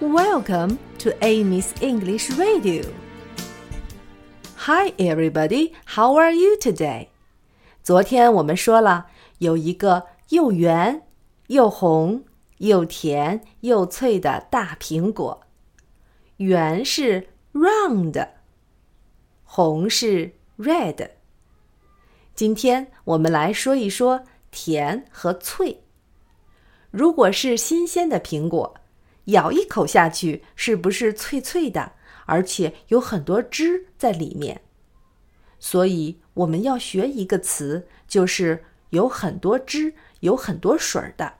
Welcome to Amy's English Radio. Hi, everybody. How are you today? 昨天我们说了，有一个又圆又红又甜又脆的大苹果。圆是 round，红是 red。今天我们来说一说甜和脆。如果是新鲜的苹果，咬一口下去，是不是脆脆的，而且有很多汁在里面？所以我们要学一个词，就是有很多汁、有很多水的。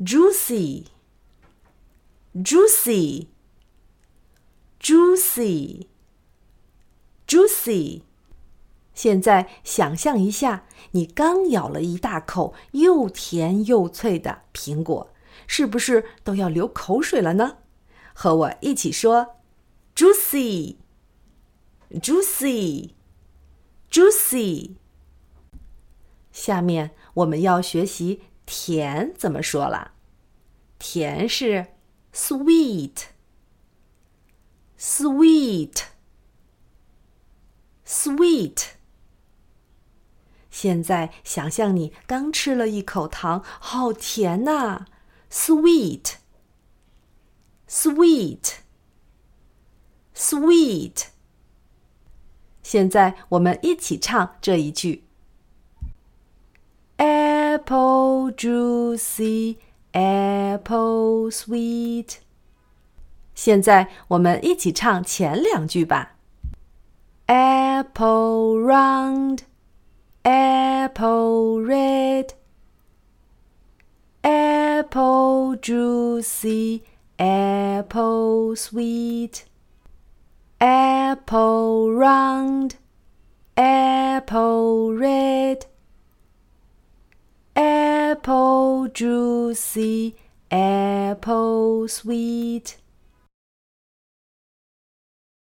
juicy，juicy，juicy，juicy。现在想象一下，你刚咬了一大口又甜又脆的苹果。是不是都要流口水了呢？和我一起说，juicy，juicy，juicy。下面我们要学习甜怎么说了。甜是 sweet，sweet，sweet。现在想象你刚吃了一口糖，好甜呐 ！Sweet, sweet, sweet。现在我们一起唱这一句：Apple juicy, apple sweet。现在我们一起唱前两句吧：Apple round, Apple juicy, apple sweet, apple round, apple red, apple juicy, apple sweet.